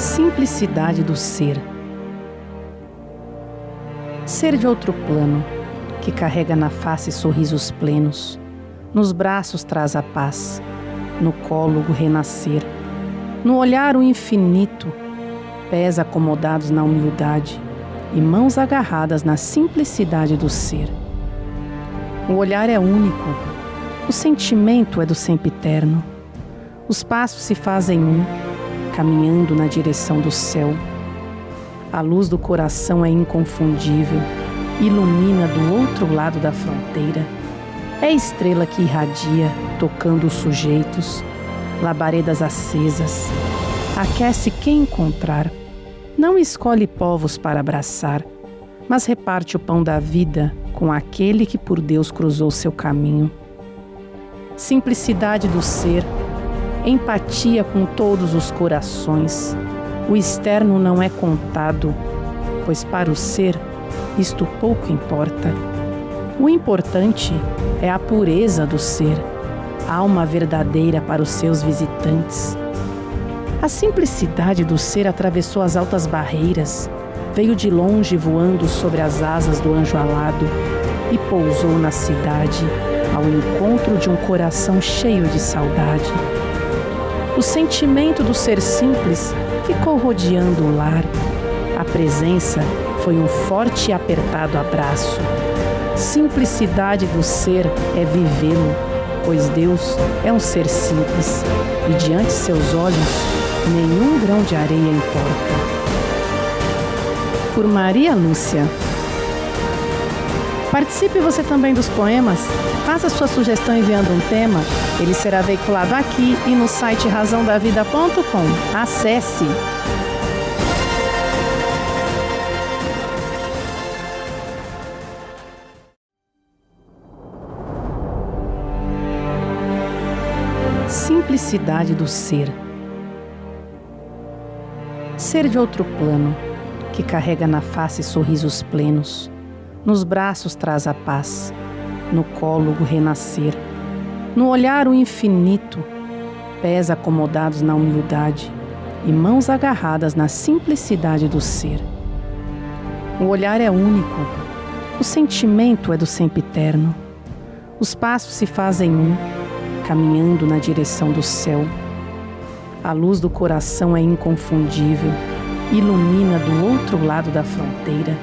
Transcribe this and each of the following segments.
Simplicidade do ser. Ser de outro plano, que carrega na face sorrisos plenos, nos braços traz a paz, no colo o renascer, no olhar o infinito, pés acomodados na humildade e mãos agarradas na simplicidade do ser. O olhar é único, o sentimento é do sempiterno. Os passos se fazem um, caminhando na direção do céu. A luz do coração é inconfundível, ilumina do outro lado da fronteira. É estrela que irradia, tocando os sujeitos, labaredas acesas. Aquece quem encontrar. Não escolhe povos para abraçar, mas reparte o pão da vida com aquele que por Deus cruzou seu caminho. Simplicidade do ser, empatia com todos os corações. O externo não é contado, pois para o ser isto pouco importa. O importante é a pureza do ser, alma verdadeira para os seus visitantes. A simplicidade do ser atravessou as altas barreiras, veio de longe voando sobre as asas do anjo alado e pousou na cidade ao encontro de um coração cheio de saudade. O sentimento do ser simples ficou rodeando o lar. A presença foi um forte e apertado abraço. Simplicidade do ser é vivê-lo, pois Deus é um ser simples e diante seus olhos nenhum grão de areia importa. Por Maria Lúcia. Participe você também dos poemas. Faça sua sugestão enviando um tema. Ele será veiculado aqui e no site razãodavida.com. Acesse! Simplicidade do ser. Ser de outro plano, que carrega na face sorrisos plenos nos braços traz a paz, no colo o renascer, no olhar o infinito, pés acomodados na humildade e mãos agarradas na simplicidade do ser. O olhar é único, o sentimento é do sempiterno. Os passos se fazem um, caminhando na direção do céu. A luz do coração é inconfundível, ilumina do outro lado da fronteira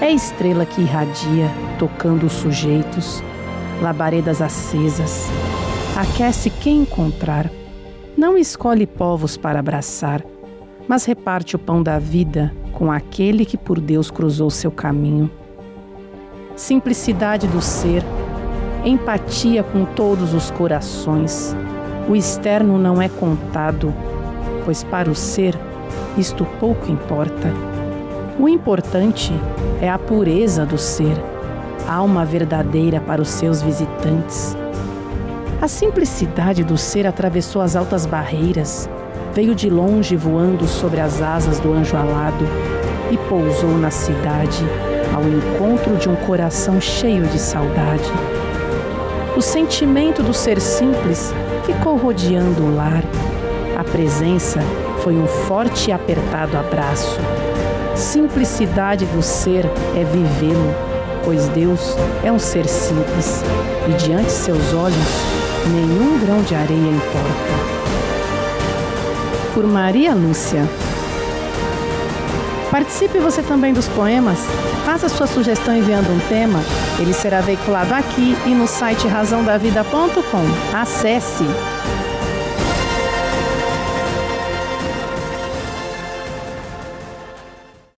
é estrela que irradia, tocando os sujeitos, labaredas acesas. Aquece quem encontrar. Não escolhe povos para abraçar, mas reparte o pão da vida com aquele que por Deus cruzou seu caminho. Simplicidade do ser, empatia com todos os corações. O externo não é contado, pois para o ser isto pouco importa. O importante é a pureza do ser, alma verdadeira para os seus visitantes. A simplicidade do ser atravessou as altas barreiras, veio de longe voando sobre as asas do anjo alado e pousou na cidade ao encontro de um coração cheio de saudade. O sentimento do ser simples ficou rodeando o lar. A presença foi um forte e apertado abraço Simplicidade do ser é vivê-lo, pois Deus é um ser simples e diante seus olhos nenhum grão de areia importa. Por Maria Lúcia. Participe você também dos poemas. Faça sua sugestão enviando um tema. Ele será veiculado aqui e no site razãodavida.com. Acesse!